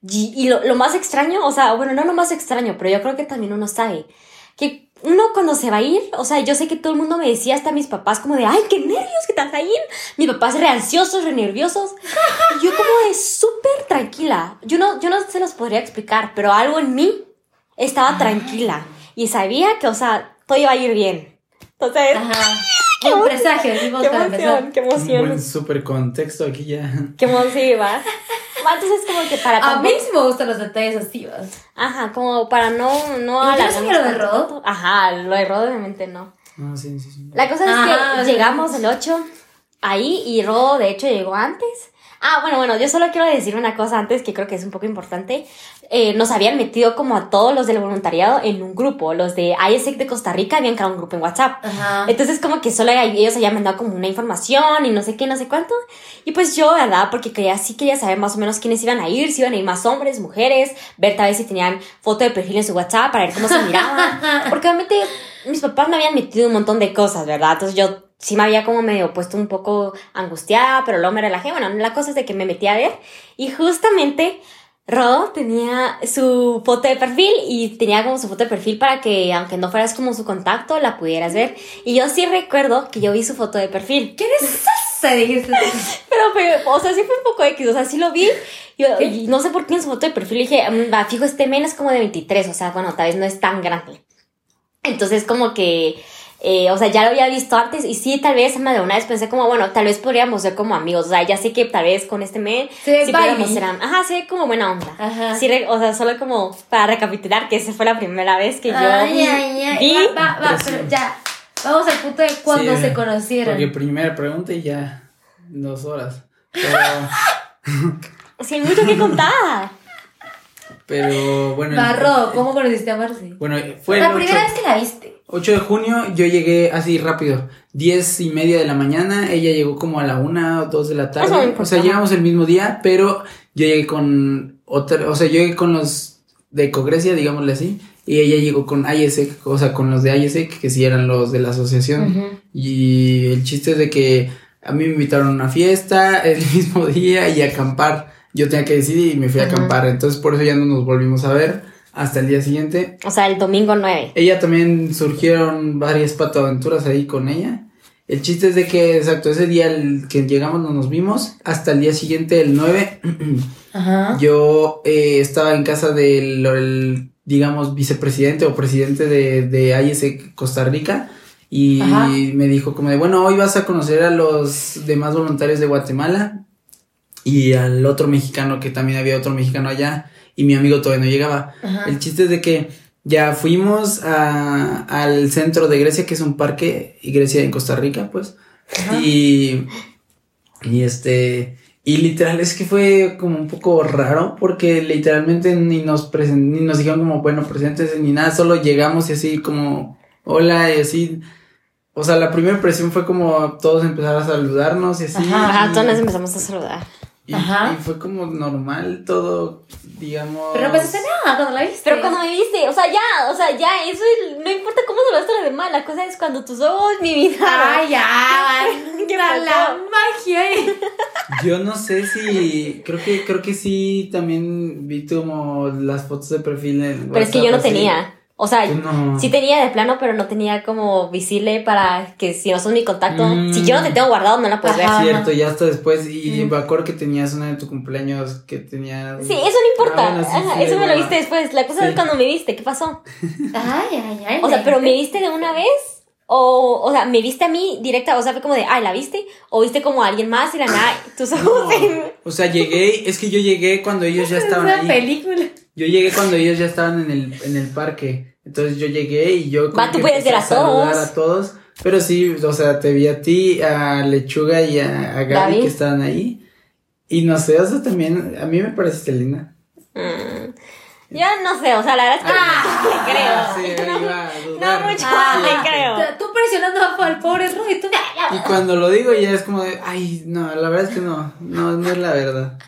Y, y lo, lo más extraño, o sea, bueno, no lo más extraño, pero yo creo que también uno sabe que uno cuando se va a ir, o sea, yo sé que todo el mundo me decía, hasta mis papás, como de, ay, qué nervios que te vas a ir. Mis papás re ansiosos, re nerviosos. Y yo como de súper tranquila. Yo no, yo no se los podría explicar, pero algo en mí estaba tranquila. Y sabía que, o sea, todo iba a ir bien. Entonces, Ajá. Un presagio, qué emoción, qué Un emoción. buen super contexto aquí ya. Qué emoción, sí, va. Entonces, como que para. A mí sí me gustan los detalles vas. Ajá, como para no. no ¿Y alargarnos tú sabes lo de. Rodo? Ajá, lo de Rodo, obviamente no. Ah, sí, sí, sí. La cosa es que sí. llegamos el 8 ahí y Rodo, de hecho, llegó antes. Ah, bueno, bueno, yo solo quiero decir una cosa antes que creo que es un poco importante. Eh, nos habían metido como a todos los del voluntariado en un grupo. Los de ISEC de Costa Rica habían creado un grupo en WhatsApp. Ajá. Entonces como que solo ellos habían mandado como una información y no sé qué, no sé cuánto. Y pues yo, ¿verdad? Porque quería, sí quería saber más o menos quiénes iban a ir, si iban a ir más hombres, mujeres, ver tal vez si tenían foto de perfil en su WhatsApp para ver cómo se miraban. Porque obviamente mis papás me habían metido un montón de cosas, ¿verdad? Entonces yo sí me había como medio puesto un poco angustiada, pero luego me relajé. Bueno, la cosa es de que me metí a ver y justamente... Rodo tenía su foto de perfil y tenía como su foto de perfil para que, aunque no fueras como su contacto, la pudieras ver. Y yo sí recuerdo que yo vi su foto de perfil. ¿Quién es esa? Dijiste. Pero, pero, o sea, sí fue un poco X, o sea, sí lo vi. Yo, y no sé por qué en su foto de perfil dije, "Mm, va, fijo, este men es como de 23, o sea, bueno, tal vez no es tan grande. Entonces, como que, eh, o sea, ya lo había visto antes y sí, tal vez más de una vez pensé como, bueno, tal vez podríamos ser como amigos, o sea, ya sé que tal vez con este men Se ve sí podríamos ser Ajá, sí, como buena onda. Ajá. Sí, re- o sea, solo como para recapitular que esa fue la primera vez que yo Ay, ay, ay. vi. Va, va, va, pero ya. Vamos al punto de cuando Sí, se conocieron. Porque primera pregunta y ya dos horas. Pero, Sí, hay mucho que contar. pero bueno. el- Barro, ¿cómo conociste a Marcy? Bueno, fue el La 8, primera vez que la viste. 8 de junio, yo llegué así rápido, 10 y media de la mañana, ella llegó como a la 1 o 2 de la tarde, o sea, llegamos el mismo día, pero yo llegué con otra, o sea, yo llegué con los de Cogrecia, digámosle así, y ella llegó con ISEC, o sea, con los de ISEC, que sí eran los de la asociación, y el chiste es de que a mí me invitaron a una fiesta el mismo día y a acampar, yo tenía que decidir y me fui a acampar, entonces por eso ya no nos volvimos a ver hasta el día siguiente. O sea, el domingo 9. Ella también surgieron varias patoaventuras ahí con ella. El chiste es de que, exacto, ese día el que llegamos no nos vimos. Hasta el día siguiente, el 9, Ajá. yo eh, estaba en casa del, el, digamos, vicepresidente o presidente de, de IS Costa Rica. Y Ajá. me dijo como de, bueno, hoy vas a conocer a los demás voluntarios de Guatemala. Y al otro mexicano, que también había otro mexicano allá. Y mi amigo todavía no llegaba. Ajá. El chiste es de que ya fuimos a- al centro de Grecia, que es un parque, y Grecia en Costa Rica, pues. Ajá. Y, y este, y literal es que fue como un poco raro, porque literalmente ni nos ni nos dijeron como, bueno, presentes ni nada, solo llegamos y así como, hola, y así. O sea, la primera impresión fue como todos empezaron a saludarnos y así. Ajá, y- todos nos empezamos a saludar. Y, Ajá. y fue como normal todo, digamos. Pero no pensaste nada cuando la viste. Pero cuando me viste, o sea, ya, o sea, ya, eso es- no importa cómo se lo hagas a los demás, la cosa es cuando tus ojos, mi vida. Ay, ya, ¿Qué la pasó? magia. Yo no sé si. Creo que, creo que sí también vi como las fotos de perfil en Pero es que yo no así. tenía. O sea, no. sí tenía de plano, pero no tenía como visible para que si no son mi contacto, Mm. si yo no te tengo guardado, no la puedes Ajá. ver. Cierto, ya hasta después. Y Mm. me acuerdo que tenías una de tu cumpleaños que tenías. Sí, eso no importa. Ah, bueno, sí, Ajá, sí, eso me lo viste después. La cosa Sí. es cuando me viste, ¿qué pasó? Ay, ay, ay. O sea, pero ¿me viste de una vez? O, o sea, ¿me viste a mí directa? O sea, fue como de, ay, ¿la viste? ¿O viste como a alguien más y la nada, tus ojos No, o sea, llegué, es que yo llegué cuando ellos ya Es estaban una ahí. película. Yo llegué cuando ellos ya estaban en el, en el parque. Entonces yo llegué y yo Va, tú puedes ver a todos. a todos. Pero sí, o sea, te vi a ti, a Lechuga y a, a Gaby que estaban ahí. Y no sé, o sea, también a mí me pareciste linda. Mm. Yo no sé, o sea, la verdad es que Ah, no te creo. Sí, iba a dudar. No mucho, Ah, te creo. Tú presionando al pobre Roy y tú. Y cuando lo digo ya es como de, ay, no, la verdad es que no, no, no es la verdad.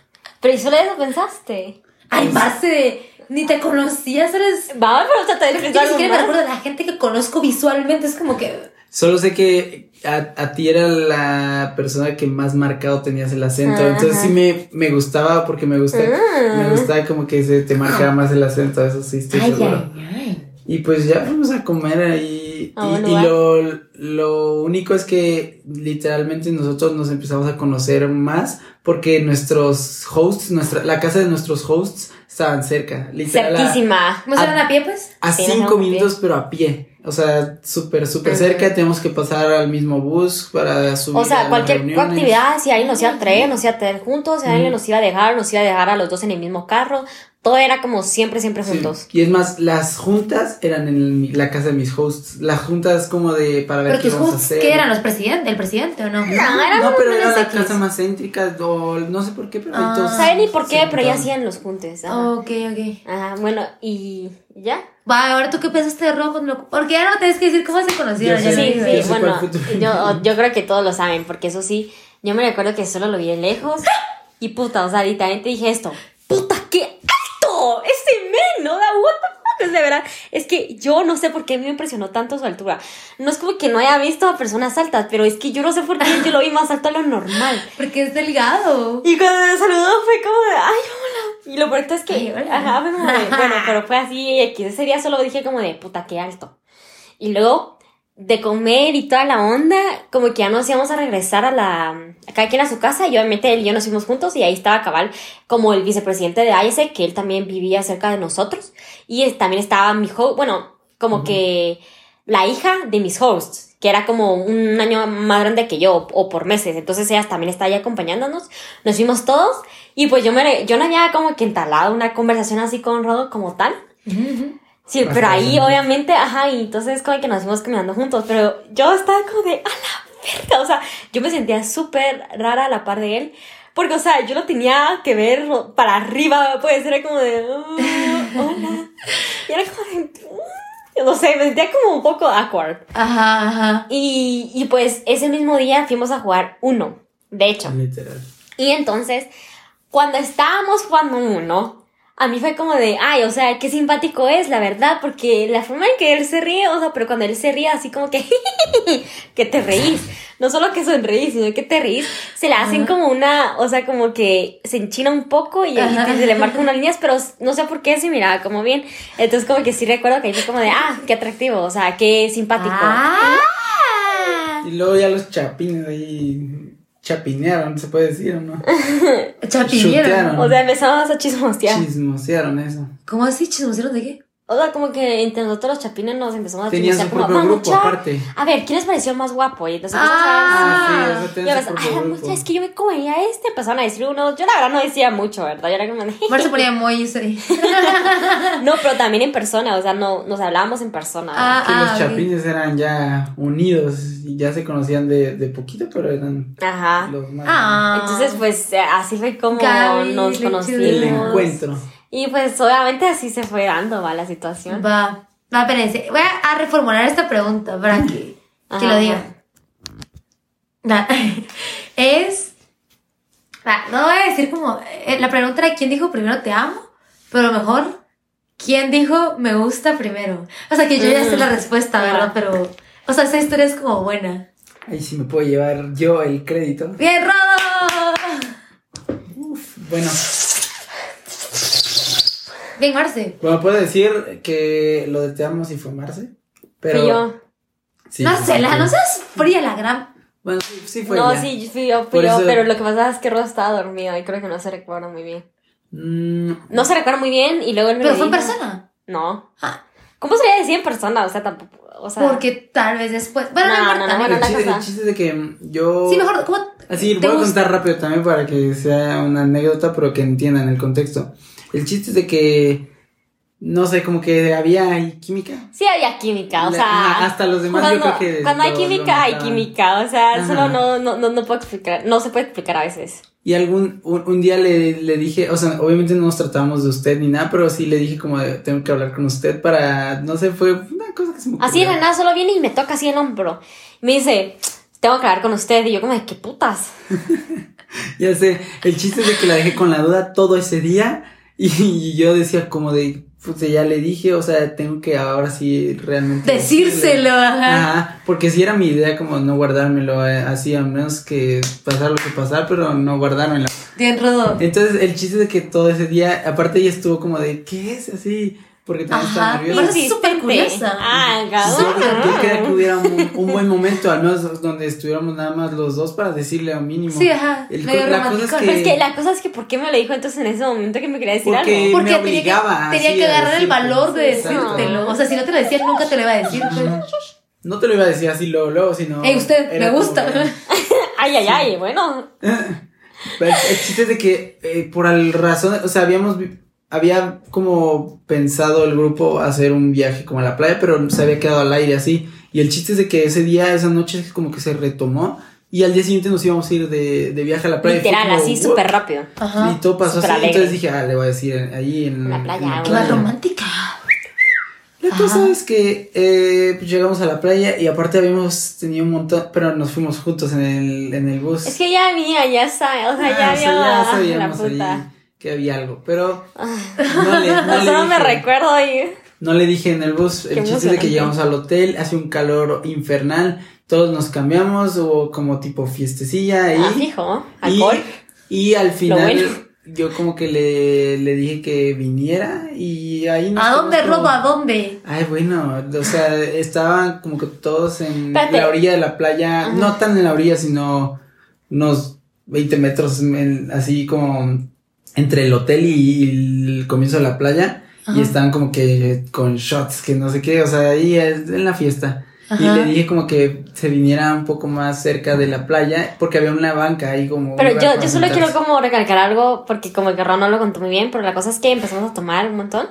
Pero ¿y solo eso pensaste? Ay, Marce, ni te conocía, ¿sabes? Vamos, pero o sea, te ni siquiera me recuerdo de la gente que conozco visualmente. Es como que. Solo sé que a, a ti era la persona que más marcado tenías el acento. Ajá. Entonces sí me, me gustaba porque me gusta, Mm. me gustaba como que se te marcaba más el acento, eso sí estoy Ay, seguro. ay, ay. Y pues ya fuimos a comer ahí. A y lo, lo único es que literalmente nosotros nos empezamos a conocer más porque nuestros hosts, nuestra, la casa de nuestros hosts estaban cerca. Literal. a- Cerquísima. ¿Cómo van a pie, pues? A Sí, cinco a pie. minutos, pero a pie. O sea, súper, súper cerca. Tenemos que pasar al mismo bus para subir. O sea, cualquier reuniones. actividad, si alguien nos iba a traer, nos iba a traer juntos, si alguien Mm. nos iba a dejar, nos iba a dejar a los dos en el mismo carro. Todo era como siempre, siempre Sí. juntos. Y es más, las juntas eran en la casa de mis hosts. Las juntas como de para ver Pero qué tus vamos a hacer. ¿qué eran? ¿Los presidentes? ¿El presidente o no? No, eran No, unos pero era la X. casa más céntrica, o no sé por qué, pero Ah. todos ¿Saben ni por qué? Pero ya hacían los juntes. Ajá. Ok, ok. Ajá, bueno, y ya. Va, ahora tú qué pensaste de lo- Porque ya no tienes que decir cómo se conocieron. Ya sé, Sí, sí, bueno, yo, yo creo que todos lo saben, porque eso sí, yo me recuerdo que solo lo vi de lejos y puta, o sea, literalmente dije esto, puta, qué alto, ese men, ¿no? Da what the fuck, es de verdad, es que yo no sé por qué a mí me impresionó tanto su altura, no es como que no haya visto a personas altas, pero es que yo no sé por qué yo lo vi más alto de lo normal. Porque es delgado. Y cuando me saludó fue como de, ay, hola. Y lo peor es que, Ay, hola. ajá, bueno, pero fue así, X. ese día solo dije como de, puta, qué alto. Y luego, de comer y toda la onda, como que ya nos íbamos a regresar a la, a cada quien a su casa, y obviamente él y yo nos fuimos juntos, y ahí estaba cabal como el vicepresidente de AISE, que él también vivía cerca de nosotros, y es- también estaba mi host, bueno, como que la hija de mis hosts, que era como un año más grande que yo, o por meses. Entonces ella también estaba ahí acompañándonos. Nos fuimos todos. Y pues yo me yo no había como que entalado una conversación así con Rodo como tal. Sí, Hasta pero ahí obviamente, ajá, y entonces como que nos fuimos caminando juntos. Pero yo estaba como de, a la verga. O sea, yo me sentía súper rara a la par de él. Porque, o sea, yo lo tenía que ver para arriba, pues era como de, "Oh, hola. Y era como de, "Mm", no sé, me sentía como un poco awkward. Ajá, ajá. Y, y pues ese mismo día fuimos a jugar uno, de hecho. Literal. Y entonces, cuando estábamos jugando uno, a mí fue como de, ay, o sea, qué simpático es, la verdad, porque la forma en que él se ríe, o sea, pero cuando él se ríe así como que, que te reís, no solo que sonreís, sino que te reís, se le hacen como una, o sea, como que se enchina un poco y, y se le marcan unas líneas, pero no sé por qué se miraba como bien. Entonces, como que sí recuerdo que ahí fue como de, ah, qué atractivo, o sea, qué simpático. Ah. Y luego ya los chapines ahí chapinearon, se puede decir o no. Chapiñero. Chutearon. O sea, empezamos a chismosear. Chismosearon eso. ¿Cómo así? ¿Chismosearon de qué? O sea, como que entre nosotros los chapines nos empezamos a Tenían su chismosear como, propio grupo "Mamucha, aparte. A ver, ¿quién les pareció más guapo? Y entonces Ah. sí, o sea, empezaron a... tenían Y su empezaron, propio "Ay, es que yo me comería a este. Empezaron a decir uno. Yo la verdad no decía mucho, ¿verdad? Yo era como. Mar se ponía muy ahí. No, pero también en persona. O sea, no, nos hablábamos en persona. Ah, Que los ok. chapines eran ya unidos y ya se conocían de, de poquito, pero eran Ajá. los más. Ah. Entonces, pues, así fue como Gaby, nos conocimos. el encuentro. Y pues, obviamente, así se fue dando, ¿va? La situación. Va. Va, espérense. Voy a, a reformular esta pregunta para que, que Ajá, lo digan. Va. Es. Va, no voy a decir como. eh, la pregunta era: ¿quién dijo primero te amo? Pero mejor, ¿quién dijo me gusta primero? O sea, que yo ya sé la respuesta, ¿verdad? Pero. O sea, esa historia es como buena. Ahí sí me puedo llevar yo el crédito. ¡Bien, Rodo! Uf, bueno. Bueno, puedo decir que lo de te amo sí fue Marce. Pero. Fui yo. Sí, no sé, la, no seas fría la gran. Bueno, sí, sí fue. no, ella. sí, fui yo, fui yo, eso- pero lo que pasa es que Rosa estaba dormido y creo que no se recuerda muy bien. Mm, No se recuerda muy bien y luego él me Pero fue en persona. No. Ah, ¿Cómo se decir en persona? O sea, tampoco. O sea, porque tal vez después. Bueno, no, No, no, no, el, la chiste, el chiste es de que yo. Sí, mejor, ¿cómo? Así, voy a contar rápido también para que sea una anécdota, pero que entiendan el contexto. El chiste es de que. No sé, como que había ahí química. sí había química, o La- sea. hasta los demás cuando, yo creo que. Cuando hay lo- química, lo hay química, o sea, Ajá. solo no, no, no, no puedo explicar, no se puede explicar a veces. Y algún, un, un día le, le dije, o sea, obviamente no nos tratamos de usted ni nada, pero sí le dije como tengo que hablar con usted para, no sé, fue una cosa que se me ocurrió. Así de nada, solo viene y me toca así el hombro. Me dice, tengo que hablar con usted. Y yo como de, ¿qué putas? Ya sé, el chiste es de que la dejé con la duda todo ese día y, yo decía como de, pues ya le dije, o sea, tengo que ahora sí realmente... Decírselo, ajá. Ajá, porque si era mi idea como no guardármelo eh, así, a menos que pasar lo que pasar, pero no guardármelo. Bien, Rodo. Entonces el chiste de que todo ese día, aparte ella estuvo como de, ¿qué es así? Porque también estaba nerviosa. pero es súper curiosa. Ah, Yo, quería que hubiera un, un buen momento, al menos donde estuviéramos nada más los dos para decirle al mínimo. Sí, ajá. El medio co- la cosa es que- Pero es que la cosa es que, ¿por qué me lo dijo entonces en ese momento que me quería decir Porque- algo? Porque me tenía obligaba que, tenía que a agarrar el valor de decírtelo. O sea, si no te lo decía, nunca te lo iba a decir. pues. No te lo iba a decir así luego, luego, sino. Ey, usted, me gusta. Ay, ay, ay, bueno. Pero el, el chiste es de que, eh, por el razón, o sea, habíamos. Había como pensado el grupo hacer un viaje como a la playa, pero se había quedado al aire así. Y el chiste es de que ese día, esa noche, como que se retomó. Y al día siguiente nos íbamos a ir de, de viaje a la playa. Literal, como, así súper rápido. Ajá. Y todo pasó así. alegre. Entonces dije, ah, le voy a decir ahí en, la playa, en. Qué más romántica. La cosa es que eh, pues llegamos a la playa y aparte habíamos tenido un montón, pero nos fuimos juntos en el, en el bus. Es que ya había, ya sabe, o sea, ya Ah, o había sea, ya la sabíamos puta. ahí que había algo, pero no le, no le Solo me dije, recuerdo y... no le dije en el bus, el Qué chiste es de que llegamos al hotel, hace un calor infernal, todos nos cambiamos, hubo como tipo fiestecilla ahí. Ah, fijo, y, alcohol. y al final bueno. yo como que le, le dije que viniera y ahí nos ¿A dónde, como- Rodo? ¿A dónde? Ay, bueno, o sea, estaban como que todos en Espérate. la orilla de la playa, Ajá. no tan en la orilla, sino unos 20 metros, en- así como entre el hotel y, el comienzo de la playa, Ajá. y estaban como que con shots, que no sé qué, o sea, ahí es en la fiesta. Y le dije como que se viniera un poco más cerca de la playa, porque había una banca ahí como... Pero yo, yo solo quiero como recalcar algo, porque como que Ron no lo contó muy bien, pero la cosa es que empezamos a tomar un montón.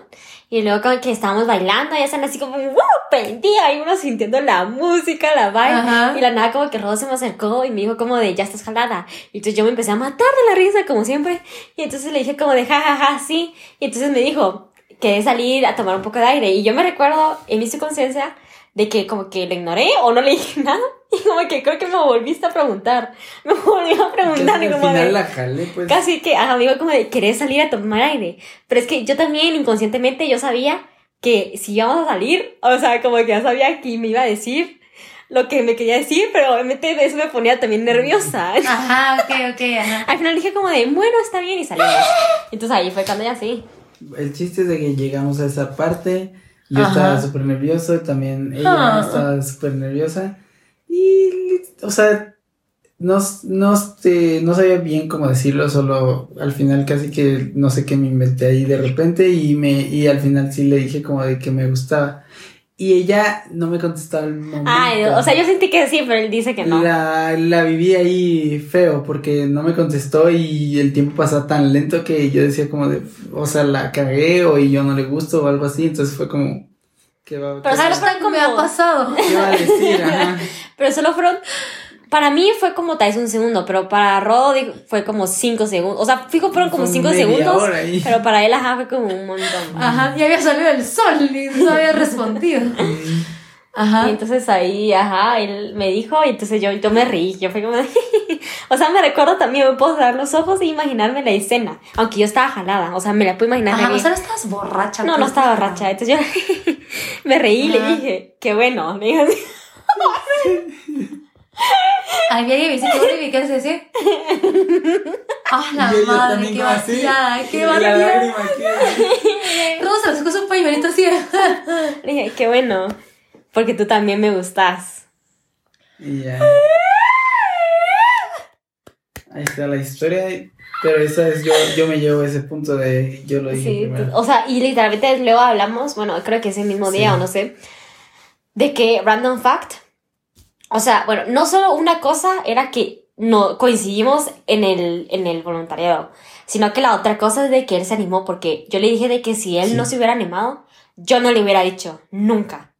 Y luego como que estábamos bailando, y están así como, ¡wow! Prendía, y uno sintiendo la música, la vibe. Ajá. Y la nada como que Ron se me acercó y me dijo como de, ya estás jalada. Y entonces yo me empecé a matar de la risa, como siempre. Y entonces le dije como de, ja, ja, ja, sí. Y entonces me dijo que salir a tomar un poco de aire. Y yo me recuerdo en mi subconsciencia de que como que le ignoré o no le dije nada. Y como que creo que me volviste a preguntar. Me volvió a preguntar. Y al como final de, la jalé, pues. Casi que, ajá, digo como de querer salir a tomar aire. Pero es que yo también inconscientemente yo sabía que si íbamos a salir, o sea, como que ya sabía que me iba a decir lo que me quería decir, pero obviamente eso me ponía también nerviosa. Ajá, ok, ok, ajá. Al final dije como de, bueno, está bien y salimos. Entonces ahí fue cuando ya sí. El chiste es de que llegamos a esa parte. Yo Ajá. estaba súper nervioso, también ella Ah. estaba súper nerviosa. Y, o sea, no, no, este, no sabía bien cómo decirlo, solo al final casi que no sé qué me inventé ahí de repente y, me, y al final sí le dije como de que me gustaba. Y ella no me contestó al momento. Ay, o sea, yo sentí que sí, pero él dice que no. La, la viví ahí feo porque no me contestó y el tiempo pasaba tan lento que yo decía como de, o sea, la cagué o y yo no le gusto o algo así, entonces fue como, ¿qué va, Pero qué- ¿sabes? Hashtag me ha pasado. qué va a decir? Ajá. Pero solo fueron. Para mí fue como tal vez un segundo, pero para Rodo dijo- fue como cinco segundos. O sea, fijo fueron como Fue cinco segundos. Pero para él, ajá, fue como un montón. Ajá, ya había salido el sol y no había respondido. Ajá. Y entonces ahí, ajá, él me dijo y entonces yo, yo me reí, yo fui como de- O sea, me recuerdo también, me puedo cerrar los ojos e imaginarme la escena, aunque yo estaba jalada, o sea, me la puedo imaginar. Ajá, o sea, no estabas borracha. no, no estaba borracha, entonces yo me reí y le dije, qué bueno, le dije así. Ay, mira, y me y así. Ah, la Y yo- yo madre, qué vaciada, qué aquí. Todos se los ojos un pañuelito así. Le dije, qué bueno, porque tú también me gustas. Y ya. Ahí está la historia. Pero esa es yo, yo me llevo a ese punto de yo lo dije Sí, primero. o sea, y literalmente luego hablamos, bueno, creo que ese mismo día Sí. o no sé, de que random fact, o sea, bueno, no solo una cosa era que no coincidimos en el, en el voluntariado, sino que la otra cosa es de que él se animó porque yo le dije de que si él Sí. no se hubiera animado, yo no le hubiera dicho, nunca.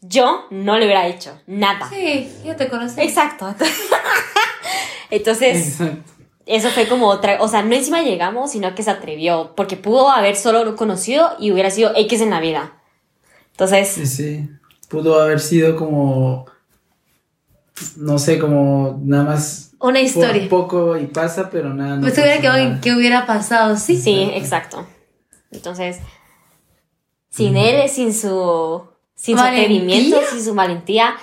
Yo no le hubiera dicho nada. Sí, ya te conocí. Exacto. Entonces, Exacto. eso fue como otra, o sea, no encima llegamos, sino que se atrevió, porque pudo haber solo conocido y hubiera sido X en la vida. Entonces, Sí, sí. Pudo haber sido como. No sé, como nada más. Una historia. poco y pasa, pero nada. no Pues hubiera quedado qué hubiera pasado, sí. sí, exacto. Entonces, sin él, sin su, sin su ¿Valentía? atrevimiento, sin su valentía,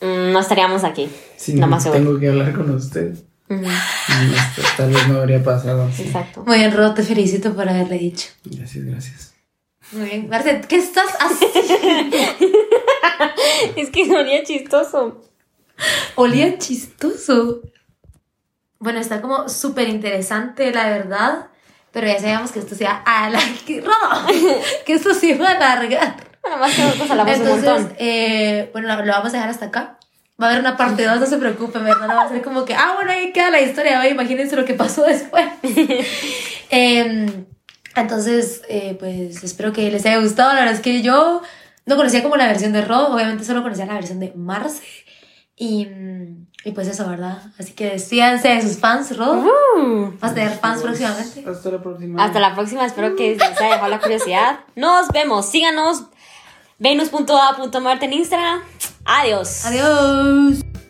mm, no estaríamos aquí. Sí, lo más seguro. tengo que hablar con usted. Esto tal vez no habría pasado así. Exacto. Muy bien, Ro, te felicito por haberle dicho. Gracias, gracias. Muy bien. Marce, ¿qué estás haciendo? Es que sonía chistoso. Olía chistoso. Bueno, está como súper interesante, la verdad. Pero ya sabíamos que esto se iba a alargar. que esto se iba a alargar. Bueno, más que nosotros hablamos un Entonces, montón. eh, bueno, lo, lo vamos a dejar hasta acá. Va a haber una parte 2, no se preocupen, ¿verdad? No va a ser como que, ah, bueno, ahí queda la historia, imagínense lo que pasó después. Em, entonces, eh, pues espero que les haya gustado. La verdad es que yo no conocía como la versión de Rob, obviamente solo conocía la versión de Marce. Y, mm, y pues eso, ¿verdad? Así que despídanse de sus fans, Rob. Uh. Vas a tener fans próximamente. Hasta la próxima. Hasta la próxima, espero que les haya dejado la curiosidad. Nos vemos, síganos. Venus.a.marte en Instagram. Adiós. Adiós.